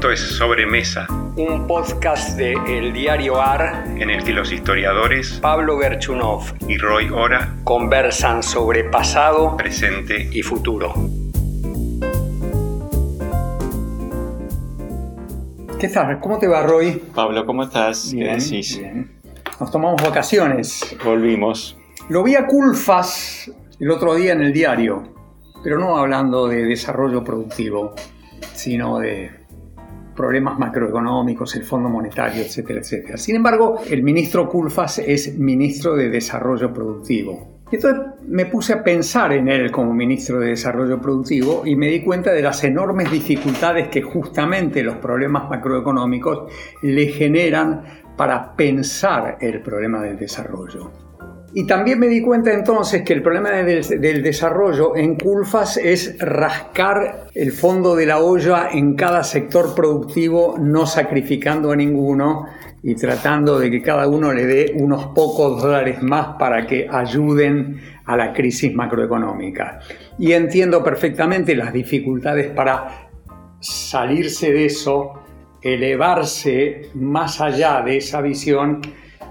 Esto es Sobremesa, un podcast de El Diario AR en el que los historiadores Pablo Gerchunov y Roy Ora conversan sobre pasado, presente y futuro. ¿Qué tal? ¿Cómo te va, Roy? Pablo, ¿cómo estás? Bien, ¿Qué decís? bien. Nos tomamos vacaciones. Volvimos. Lo vi a Culfas el otro día en el diario, pero no hablando de desarrollo productivo, sino de problemas macroeconómicos, el Fondo Monetario, etcétera, etcétera. Sin embargo, el ministro Culfas es ministro de Desarrollo Productivo. Entonces me puse a pensar en él como ministro de Desarrollo Productivo y me di cuenta de las enormes dificultades que justamente los problemas macroeconómicos le generan para pensar el problema del desarrollo. Y también me di cuenta entonces que el problema del, desarrollo en Culfas es rascar el fondo de la olla en cada sector productivo, no sacrificando a ninguno y tratando de que cada uno le dé unos pocos dólares más para que ayuden a la crisis macroeconómica. Y entiendo perfectamente las dificultades para salirse de eso, elevarse más allá de esa visión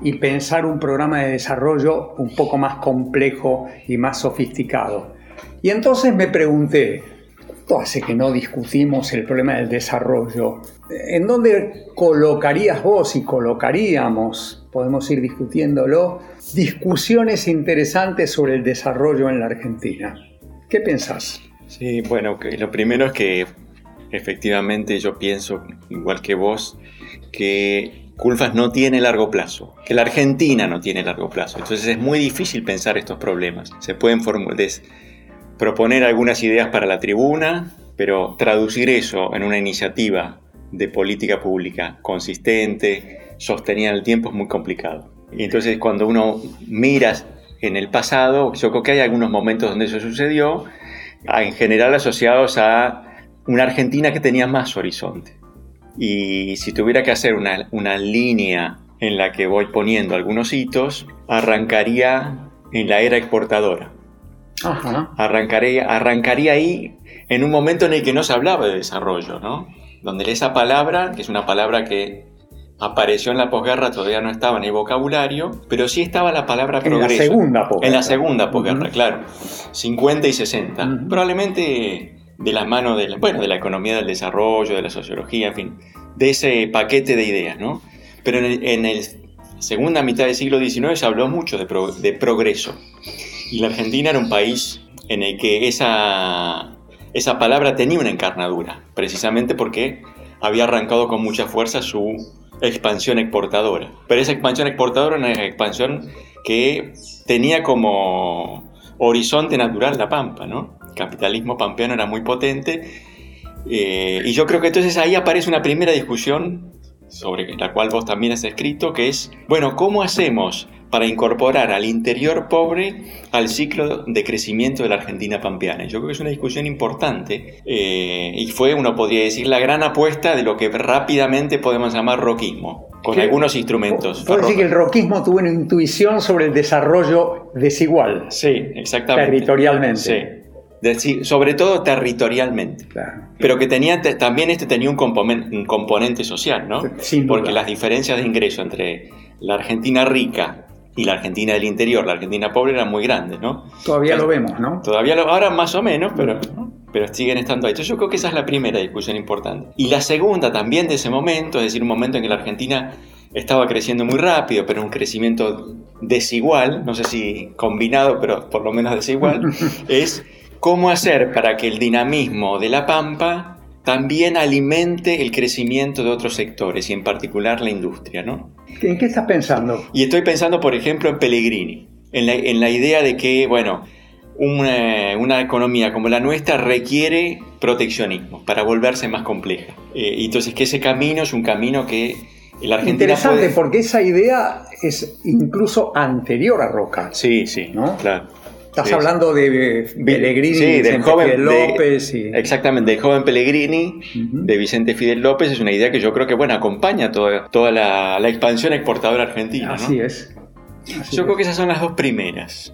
y pensar un programa de desarrollo un poco más complejo y más sofisticado. Y entonces me pregunté, ¿cuánto hace que no discutimos el problema del desarrollo? ¿En dónde colocarías vos y colocaríamos, podemos ir discutiéndolo, discusiones interesantes sobre el desarrollo en la Argentina? ¿Qué pensás? Sí, bueno, lo primero es que efectivamente yo pienso, igual que vos, que Culfas no tiene largo plazo, que la Argentina no tiene largo plazo. Entonces es muy difícil pensar estos problemas. Se pueden proponer algunas ideas para la tribuna, pero traducir eso en una iniciativa de política pública consistente, sostenida en el tiempo, es muy complicado. Y entonces cuando uno mira en el pasado, yo creo que hay algunos momentos donde eso sucedió, en general asociados a una Argentina que tenía más horizonte. Y si tuviera que hacer una, una línea en la que voy poniendo algunos hitos, arrancaría en la era exportadora. Ajá. Arrancaría, arrancaría ahí en un momento en el que no se hablaba de desarrollo, ¿no? Donde esa palabra, que es una palabra que apareció en la posguerra, todavía no estaba en el vocabulario, pero sí estaba la palabra progreso. En la segunda posguerra. En la segunda posguerra, Uh -huh. claro. 50 y 60. Uh -huh. Probablemente de la mano de la, bueno, de la economía del desarrollo, de la sociología, en fin, de ese paquete de ideas, ¿no? Pero en el, en el segunda mitad del siglo XIX se habló mucho de, pro, de, progreso. Y la Argentina era un país en el que esa, esa palabra tenía una encarnadura, precisamente porque había arrancado con mucha fuerza su expansión exportadora. Pero esa expansión exportadora era una expansión que tenía como horizonte natural la pampa, ¿no? Capitalismo pampeano era muy potente eh, y yo creo que entonces ahí aparece una primera discusión sobre la cual vos también has escrito, que es, bueno, ¿cómo hacemos para incorporar al interior pobre al ciclo de crecimiento de la Argentina pampeana? Yo creo que es una discusión importante eh, y fue, uno podría decir, la gran apuesta de lo que rápidamente podemos llamar roquismo, con ¿Qué? algunos instrumentos. Puedo decir que el roquismo tuvo una intuición sobre el desarrollo desigual. Sí, exactamente. Territorialmente. Sí. De, sobre todo territorialmente. Claro. Pero que tenía, también este tenía un, componente, un componente social, ¿no? Sin duda. Porque las diferencias de ingreso entre la Argentina rica y la Argentina del interior, la Argentina pobre, eran muy grandes, ¿no? Todavía Entonces, lo vemos, ¿no? Todavía lo, ahora más o menos, pero, pero siguen estando ahí. Entonces yo creo que esa es la primera discusión importante. Y la segunda también de ese momento, es decir, un momento en que la Argentina estaba creciendo muy rápido, pero un crecimiento desigual, no sé si combinado, pero por lo menos desigual, es cómo hacer para que el dinamismo de la Pampa también alimente el crecimiento de otros sectores y en particular la industria, ¿no? ¿En qué estás pensando? Y estoy pensando, por ejemplo, en Pellegrini, en la, en la idea de que, bueno, una, una, economía como la nuestra requiere proteccionismo para volverse más compleja. Eh, entonces que ese camino es un camino que la Argentina Interesante, puede... porque esa idea es incluso anterior a Roca. Sí, sí, ¿no? claro. Estás sí, hablando de Pellegrini, sí, del joven Fidel López. De, y... Exactamente, del joven Pellegrini, uh -huh. de Vicente Fidel López, es una idea que yo creo que bueno, acompaña toda, toda la, la expansión exportadora argentina. Así ¿no? es. Así yo es. creo que esas son las dos primeras.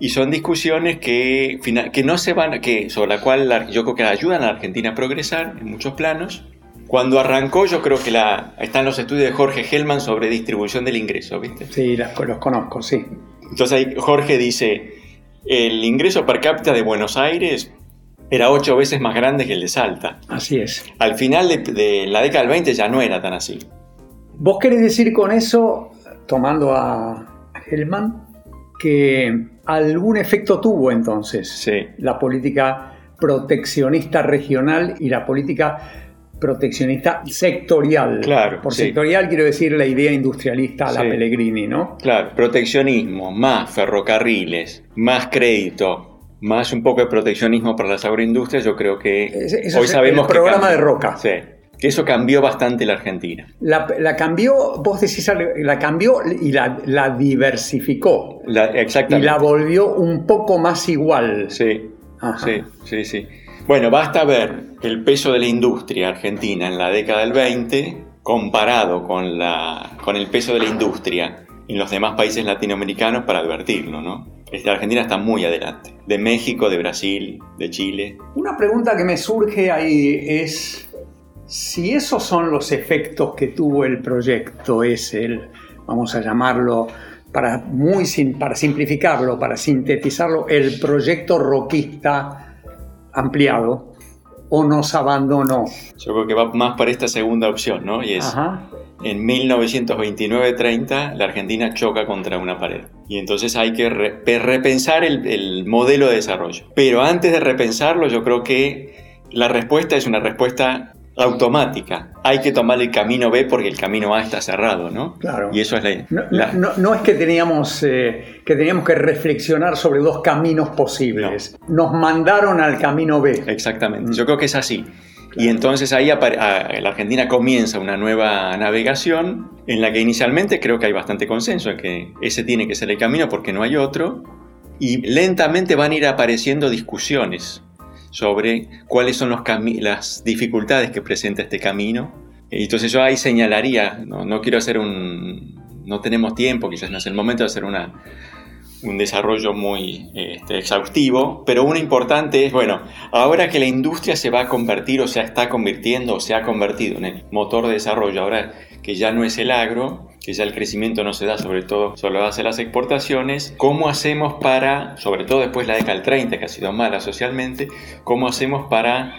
Y son discusiones que, que no se van, que, sobre la cual la, yo creo que ayudan a la Argentina a progresar en muchos planos, Cuando arrancó, yo creo que la, están los estudios de Jorge Hellman sobre distribución del ingreso, ¿viste? Sí, los conozco, sí. Entonces ahí Jorge dice, el ingreso per cápita de Buenos Aires era ocho veces más grande que el de Salta. Así es. Al final de, la década del 20 ya no era tan así. ¿Vos querés decir con eso, tomando a Hellman, que algún efecto tuvo entonces la política proteccionista regional y la política proteccionista sectorial. Claro. Por sectorial quiero decir la idea industrialista a la Pellegrini, ¿no? Claro, proteccionismo, más ferrocarriles, más crédito, más un poco de proteccionismo para las agroindustrias, yo creo que hoy sabemos el programa de Roca. Sí. Que eso cambió bastante la Argentina. La, cambió, vos decís, la cambió y la, diversificó. exactamente. Y la volvió un poco más igual. Sí, sí, sí, sí. Bueno, basta ver el peso de la industria argentina en la década del 20 comparado con, la, con el peso de la industria en los demás países latinoamericanos para advertirlo, ¿no? Argentina está muy adelante, de México, de Brasil, de Chile. Una pregunta que me surge ahí es si esos son los efectos que tuvo el proyecto, es el, vamos a llamarlo, para, muy, para simplificarlo, para sintetizarlo, el proyecto roquista ampliado o nos abandonó. Yo creo que va más para esta segunda opción, ¿no? Y es, en 1929-30 la Argentina choca contra una pared. Y entonces hay que repensar el, modelo de desarrollo. Pero antes de repensarlo, yo creo que la respuesta es una respuesta automática. Hay que tomar el camino B porque el camino A está cerrado, ¿no? Claro. Y eso es la... No, es que teníamos, eh, que teníamos que reflexionar sobre dos caminos posibles. Nos mandaron al camino B. Exactamente. Yo creo que es así. Y entonces ahí la Argentina comienza una nueva navegación en la que inicialmente creo que hay bastante consenso en que ese tiene que ser el camino porque no hay otro. Y lentamente van a ir apareciendo discusiones sobre cuáles son los las dificultades que presenta este camino. Entonces yo ahí señalaría, no, quiero hacer un... no tenemos tiempo, quizás no es el momento de hacer una, un desarrollo muy este, exhaustivo, pero uno importante es, bueno, ahora que la industria se va a convertir o se está convirtiendo o se ha convertido en el motor de desarrollo, ahora que ya no es el agro, que ya el crecimiento no se da sobre todo, solo hace las exportaciones, ¿cómo hacemos para, sobre todo después de la década del 30, que ha sido mala socialmente, cómo hacemos para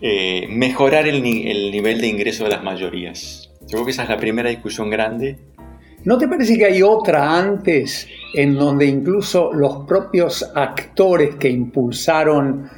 eh, mejorar el, el nivel de ingreso de las mayorías? Yo creo que esa es la primera discusión grande ¿No te parece que hay otra antes en donde incluso los propios actores que impulsaron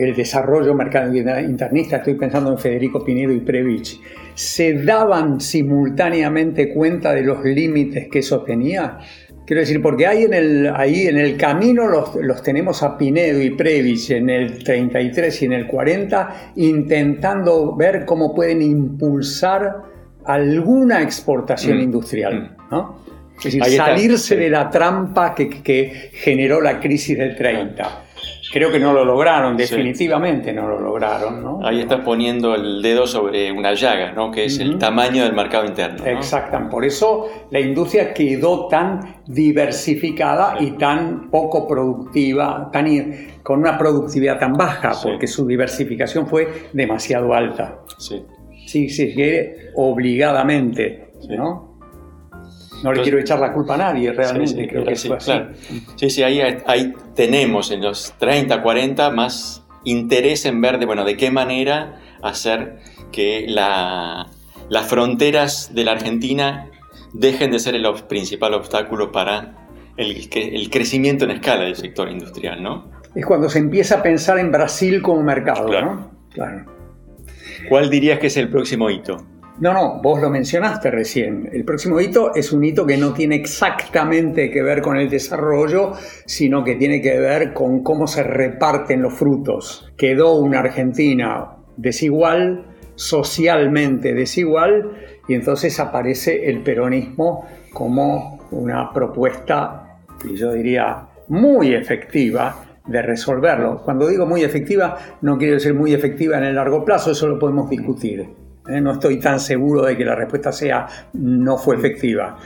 el desarrollo mercado internista, estoy pensando en Federico Pinedo y Previch, se daban simultáneamente cuenta de los límites que eso tenía? Quiero decir, porque ahí en el, ahí en el camino los, los, tenemos a Pinedo y Previch en el 33 y en el 40 intentando ver cómo pueden impulsar alguna exportación mm. industrial. Mm. ¿no? Es decir, salirse de la trampa que, que, generó la crisis del 30. Creo que no lo lograron, definitivamente no lo lograron. ¿no? Ahí estás poniendo el dedo sobre una llaga, ¿no? que es el tamaño del mercado interno. ¿no? Exactamente, por eso la industria quedó tan diversificada y tan poco productiva, tan, con una productividad tan baja, porque su diversificación fue demasiado alta. Sí. Sí, sí, obligadamente, ¿no? No le quiero echar la culpa a nadie, realmente, creo que sí, así. Sí, sí, ahí, ahí, tenemos en los 30, 40 más interés en ver de, bueno, de qué manera hacer que la, las fronteras de la Argentina dejen de ser el principal obstáculo para el, el crecimiento en escala del sector industrial, ¿no? Es cuando se empieza a pensar en Brasil como mercado, ¿no? Claro. ¿Cuál dirías que es el próximo hito? No, no, vos lo mencionaste recién. El próximo hito es un hito que no tiene exactamente que ver con el desarrollo, sino que tiene que ver con cómo se reparten los frutos. Quedó una Argentina desigual, socialmente desigual, y entonces aparece el peronismo como una propuesta, y yo diría, muy efectiva de resolverlo. Cuando digo muy efectiva, no quiero decir muy efectiva en el largo plazo, eso lo podemos discutir. No estoy tan seguro de que la respuesta sea no fue efectiva.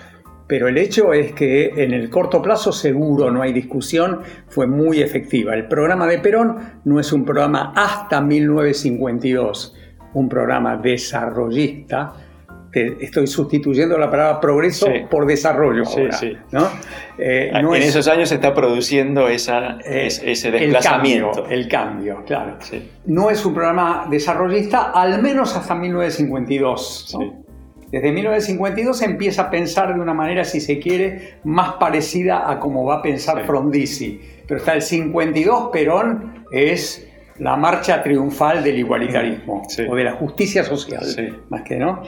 Pero el hecho es que en el corto plazo seguro, no hay discusión, fue muy efectiva. El programa de Perón no es un programa hasta 1952. un programa desarrollista, estoy sustituyendo la palabra progreso por desarrollo sí, ahora, sí. ¿no? Eh, en esos años se está produciendo esa, eh, ese desplazamiento. El cambio, el cambio claro. No es un programa desarrollista, al menos hasta 1952. Desde 1952 se empieza a pensar de una manera, si se quiere, más parecida a como va a pensar Frondizi. Pero está el 52, Perón es la marcha triunfal del igualitarismo o de la justicia social, más que no.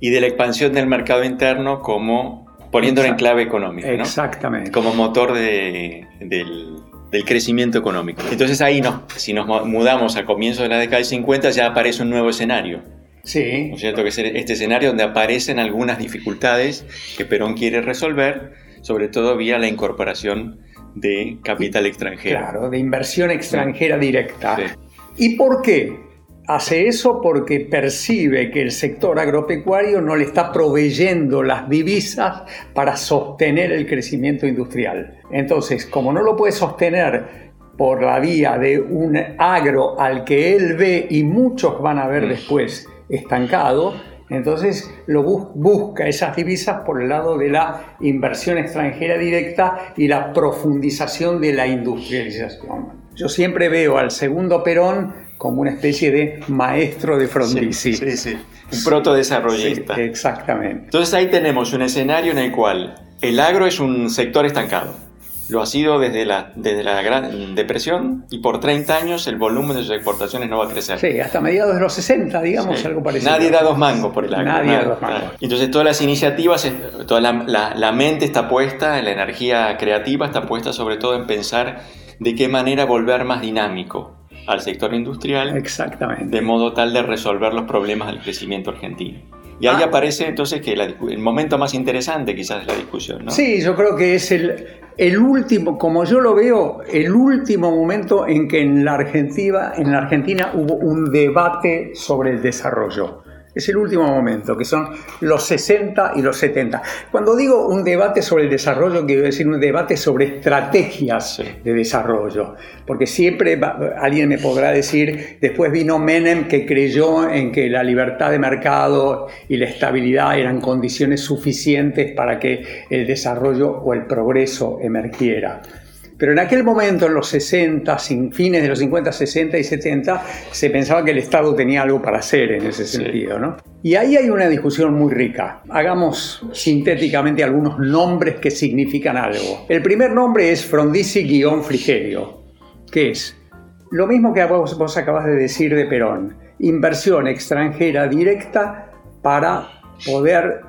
Y de la expansión del mercado interno como poniéndolo en clave económica, ¿no? Exactamente. Como motor de, del, del, crecimiento económico. Entonces ahí, no, si nos mudamos a comienzos de la década del 50, ya aparece un nuevo escenario. Sí. ¿No es cierto? Que es este escenario donde aparecen algunas dificultades que Perón quiere resolver, sobre todo vía la incorporación de capital extranjero. Claro, de inversión extranjera directa. ¿Y por qué? Hace eso porque percibe que el sector agropecuario no le está proveyendo las divisas para sostener el crecimiento industrial. Entonces, como no lo puede sostener por la vía de un agro al que él ve y muchos van a ver mm. después estancado, entonces lo busca esas divisas por el lado de la inversión extranjera directa y la profundización de la industrialización. Yo siempre veo al segundo Perón como una especie de maestro de Frondizi. Sí, sí, Un protodesarrollista. Sí, exactamente. Entonces ahí tenemos un escenario en el cual el agro es un sector estancado lo ha sido desde la, desde la Gran Depresión y por 30 años el volumen de sus exportaciones no va a crecer. Sí, hasta mediados de los 60, digamos, algo parecido. Nadie da dos mangos por el agro. Nadie da dos mangos. Entonces todas las iniciativas, toda la, la, mente está puesta, la energía creativa está puesta sobre todo en pensar de qué manera volver más dinámico al sector industrial. Exactamente. De modo tal de resolver los problemas del crecimiento argentino. Y ahí ah. aparece entonces que el momento más interesante quizás de la discusión, ¿no? Sí, yo creo que es el, el último, como yo lo veo, el último momento en que en la Argentina, en la Argentina hubo un debate sobre el desarrollo es el último momento, que son los 60 y los 70. Cuando digo un debate sobre el desarrollo, quiero decir un debate sobre estrategias de desarrollo, porque siempre alguien me podrá decir, después vino Menem que creyó en que la libertad de mercado y la estabilidad eran condiciones suficientes para que el desarrollo o el progreso emergiera. Pero en aquel momento, en los 60, sin fines de los 50, 60 y 70, se pensaba que el Estado tenía algo para hacer en ese sentido. ¿no? Y ahí hay una discusión muy rica. Hagamos sintéticamente algunos nombres que significan algo. El primer nombre es Frondizi-Frigerio, que es lo mismo que vos, vos acabas de decir de Perón, inversión extranjera directa para poder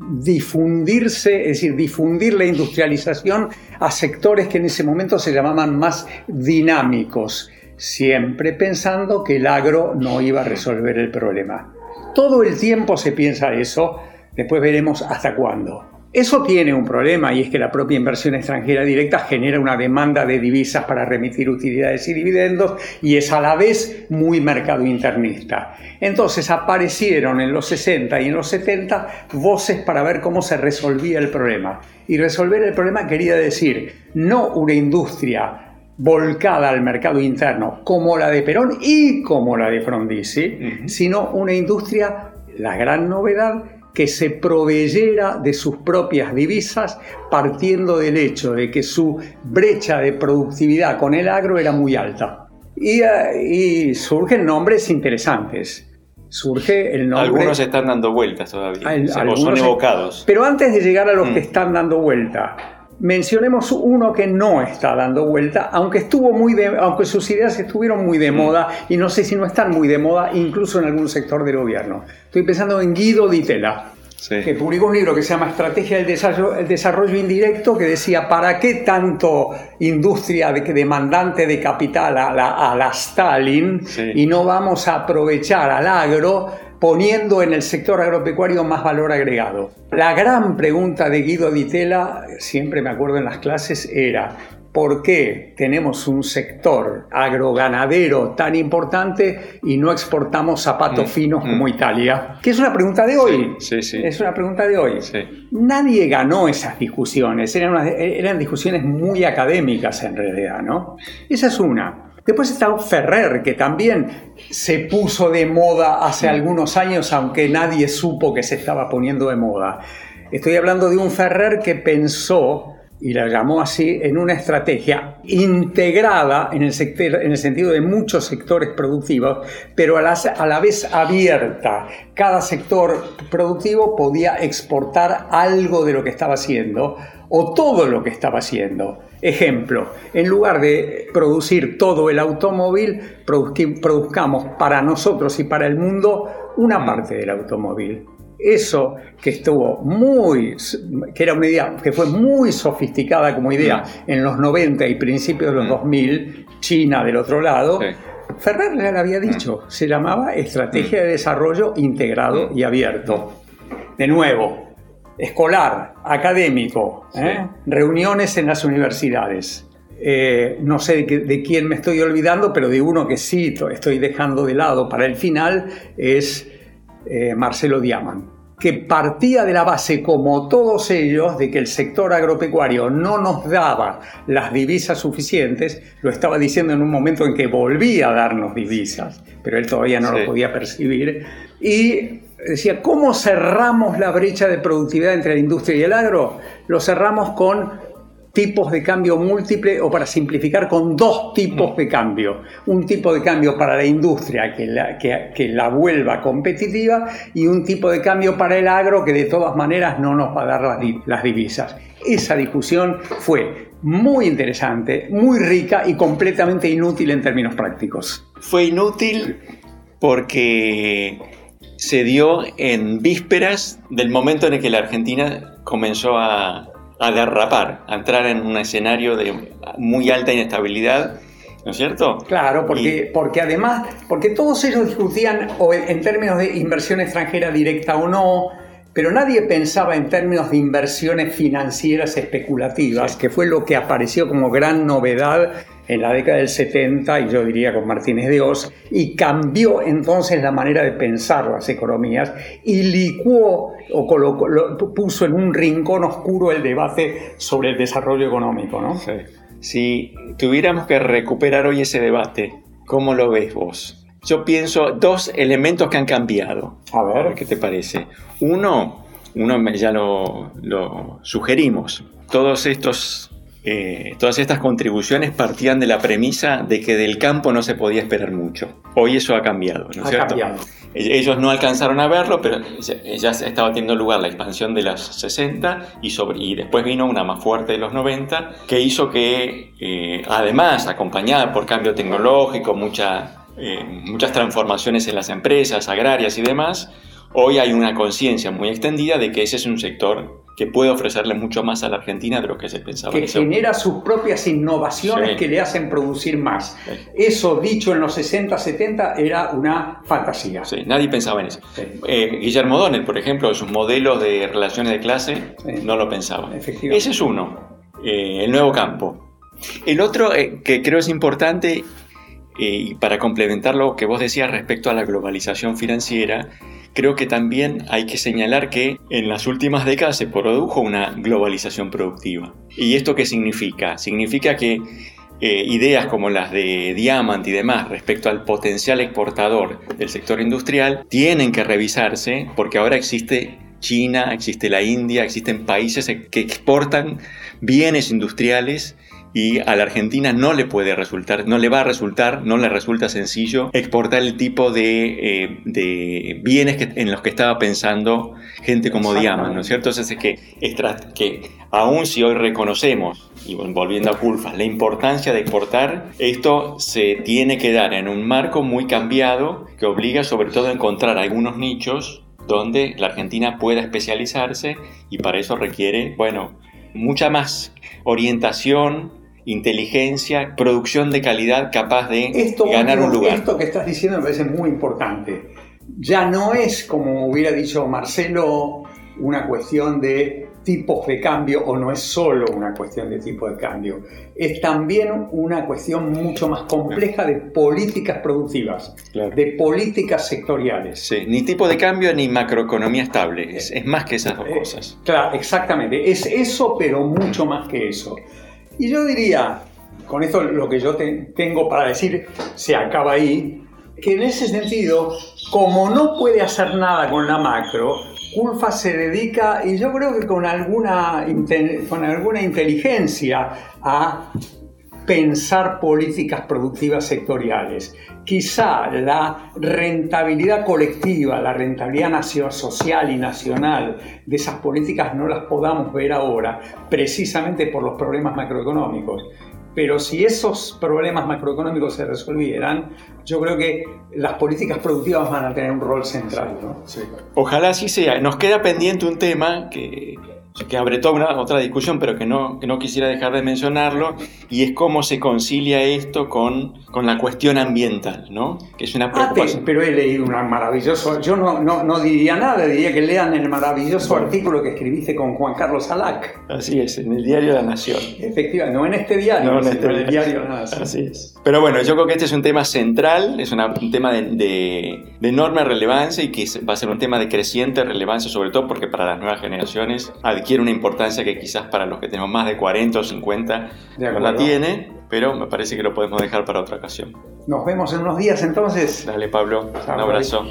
difundirse, es decir, difundir la industrialización a sectores que en ese momento se llamaban más dinámicos, siempre pensando que el agro no iba a resolver el problema. Todo el tiempo se piensa eso, después veremos hasta cuándo. Eso tiene un problema y es que la propia inversión extranjera directa genera una demanda de divisas para remitir utilidades y dividendos y es a la vez muy mercado internista. Entonces aparecieron en los 60 y en los 70 voces para ver cómo se resolvía el problema. Y resolver el problema quería decir no una industria volcada al mercado interno como la de Perón y como la de Frondizi, sino una industria, la gran novedad, que se proveyera de sus propias divisas partiendo del hecho de que su brecha de productividad con el agro era muy alta. Y, eh, surgen nombres interesantes. Surge el nombre... Algunos están dando vueltas todavía, o son evocados. Pero antes de llegar a los que mm. están dando vuelta, mencionemos uno que no está dando vuelta, aunque, estuvo muy de, aunque sus ideas estuvieron muy de mm. moda y no sé si no están muy de moda incluso en algún sector del gobierno. Estoy pensando en Guido Di Tella. que publicó un libro que se llama Estrategia del Desarrollo, Indirecto, que decía, ¿para qué tanto industria demandante de capital a la, Stalin y no vamos a aprovechar al agro poniendo en el sector agropecuario más valor agregado. La gran pregunta de Guido Ditela, siempre me acuerdo en las clases, era ¿por qué tenemos un sector agroganadero tan importante y no exportamos zapatos mm, finos como mm. Italia? Que es una pregunta de hoy. Sí, sí, Es una pregunta de hoy. Nadie ganó esas discusiones, eran, eran discusiones muy académicas en realidad, ¿no? Esa es una. Después está Ferrer, que también se puso de moda hace Mm. algunos años, aunque nadie supo que se estaba poniendo de moda. Estoy hablando de un Ferrer que pensó, y la llamó así, en una estrategia integrada en el, sector- en el sentido de muchos sectores productivos, pero a la, a la vez abierta. Cada sector productivo podía exportar algo de lo que estaba haciendo o todo lo que estaba haciendo. Ejemplo, en lugar de producir todo el automóvil, produzcamos para nosotros y para el mundo una parte del automóvil. Eso que estuvo muy, que era una idea que fue muy sofisticada como idea en los 90 y principios de los 2000, China del otro lado, Sí. Ferrer ya lo había dicho, se llamaba Estrategia de Desarrollo Integrado y Abierto. De nuevo, escolar, académico, ¿eh? reuniones en las universidades. Eh, no sé de, de quién me estoy olvidando, pero de uno que sí to- estoy dejando de lado para el final es eh, Marcelo Diaman, que partía de la base, como todos ellos, de que el sector agropecuario no nos daba las divisas suficientes, lo estaba diciendo en un momento en que volvía a darnos divisas, pero él todavía no Sí. lo podía percibir, y decía, ¿cómo cerramos la brecha de productividad entre la industria y el agro? Lo cerramos con tipos de cambio múltiple o para simplificar con dos tipos de cambio. Un tipo de cambio para la industria que la, que, la vuelva competitiva y un tipo de cambio para el agro que de todas maneras no nos va a dar las divisas. Esa discusión fue muy interesante, muy rica y completamente inútil en términos prácticos. Fue inútil porque se dio en vísperas del momento en el que la Argentina comenzó a, a derrapar, a entrar en un escenario de muy alta inestabilidad, ¿no es cierto? Claro, porque, porque además, porque todos ellos discutían o en en términos de inversión extranjera directa o no, pero nadie pensaba en términos de inversiones financieras especulativas, Sí. que fue lo que apareció como gran novedad en la década del 70 y yo diría con Martínez de Oz, y cambió entonces la manera de pensar las economías y licuó o colocó- lo- puso en un rincón oscuro el debate sobre el desarrollo económico, ¿no? Si tuviéramos que recuperar hoy ese debate, ¿cómo lo ves vos? Yo pienso dos elementos que han cambiado. A ver. ¿Qué te parece? Uno, uno ya lo, lo sugerimos. Todos estos, eh, todas estas contribuciones partían de la premisa de que del campo no se podía esperar mucho. Hoy eso ha cambiado, ¿no es Ha cierto? cambiado. Ellos no alcanzaron a verlo, pero ya, estaba teniendo lugar la expansión de los 60 y, sobre, y después vino una más fuerte de los 90 que hizo que, eh, además, acompañada por cambio tecnológico, mucha, eh, muchas transformaciones en las empresas agrarias y demás, hoy hay una conciencia muy extendida de que ese es un sector que puede ofrecerle mucho más a la Argentina de lo que se pensaba. en que genera sus propias innovaciones Sí. que le hacen producir más. Sí. Eso dicho en los 60, 70 era una fantasía. Sí, nadie pensaba en eso. Eh, Guillermo Donel, por ejemplo, sus modelos de relaciones de clase, no lo pensaba. Ese es uno, eh, el nuevo campo. El otro eh, que creo es importante, eh, y para complementar lo que vos decías respecto a la globalización financiera, creo que también hay que señalar que en las últimas décadas se produjo una globalización productiva. ¿Y esto qué significa? Significa que eh, ideas como las de Diamant y demás respecto al potencial exportador del sector industrial tienen que revisarse porque ahora existe China, existe la India, existen países que exportan bienes industriales y a la Argentina no le puede resultar, no le va a resultar, no le resulta sencillo exportar el tipo de, eh, de bienes que- en los que estaba pensando gente como Diamant, ¿no es cierto? Entonces es que, extra- que aún si hoy reconocemos, y vol- volviendo a Culfas, la importancia de exportar, esto se tiene que dar en un marco muy cambiado que obliga sobre todo a encontrar algunos nichos donde la Argentina pueda especializarse y para eso requiere, bueno, mucha más orientación, inteligencia, producción de calidad capaz de Esto, ganar un lugar. esto que estás diciendo me parece muy importante. Ya no es, como hubiera dicho Marcelo, una cuestión de tipos de cambio o no es solo una cuestión de tipo de cambio. Es también una cuestión mucho más compleja de políticas productivas, Claro. de políticas sectoriales. Sí, ni tipo de cambio ni macroeconomía estable, es, es más que esas dos Eh, cosas. Claro, exactamente. Es eso, pero mucho más que eso. Y yo diría, con esto lo que yo tengo para decir se acaba ahí, que en ese sentido, como no puede hacer nada con la macro, Culfa se dedica, y yo creo que con alguna, con alguna inteligencia, a pensar políticas productivas sectoriales. Quizá la rentabilidad colectiva, la rentabilidad social y nacional de esas políticas no las podamos ver ahora, precisamente por los problemas macroeconómicos. Pero si esos problemas macroeconómicos se resolvieran, yo creo que las políticas productivas van a tener un rol central. Ojalá así sea. Nos queda pendiente un tema que que abre toda una, otra discusión, pero que no, que no quisiera dejar de mencionarlo, y es cómo se concilia esto con, con la cuestión ambiental, ¿no? Que es una ah, preocupación. pero he leído un maravilloso, yo no, no, no, diría nada, diría que lean el maravilloso artículo que escribiste con Juan Carlos Alac. Así es, en el diario La Nación. Efectivamente, no en este diario, no en, este el diario La Nación. Así es. Pero bueno, yo creo que este es un tema central, es un tema de, de, de enorme relevancia y que va a ser un tema de creciente relevancia, sobre todo porque para las nuevas generaciones adquiere una importancia que quizás para los que tenemos más de 40 o 50 no la tiene, pero me parece que lo podemos dejar para otra ocasión. Nos vemos en unos días entonces. Dale Pablo, un abrazo.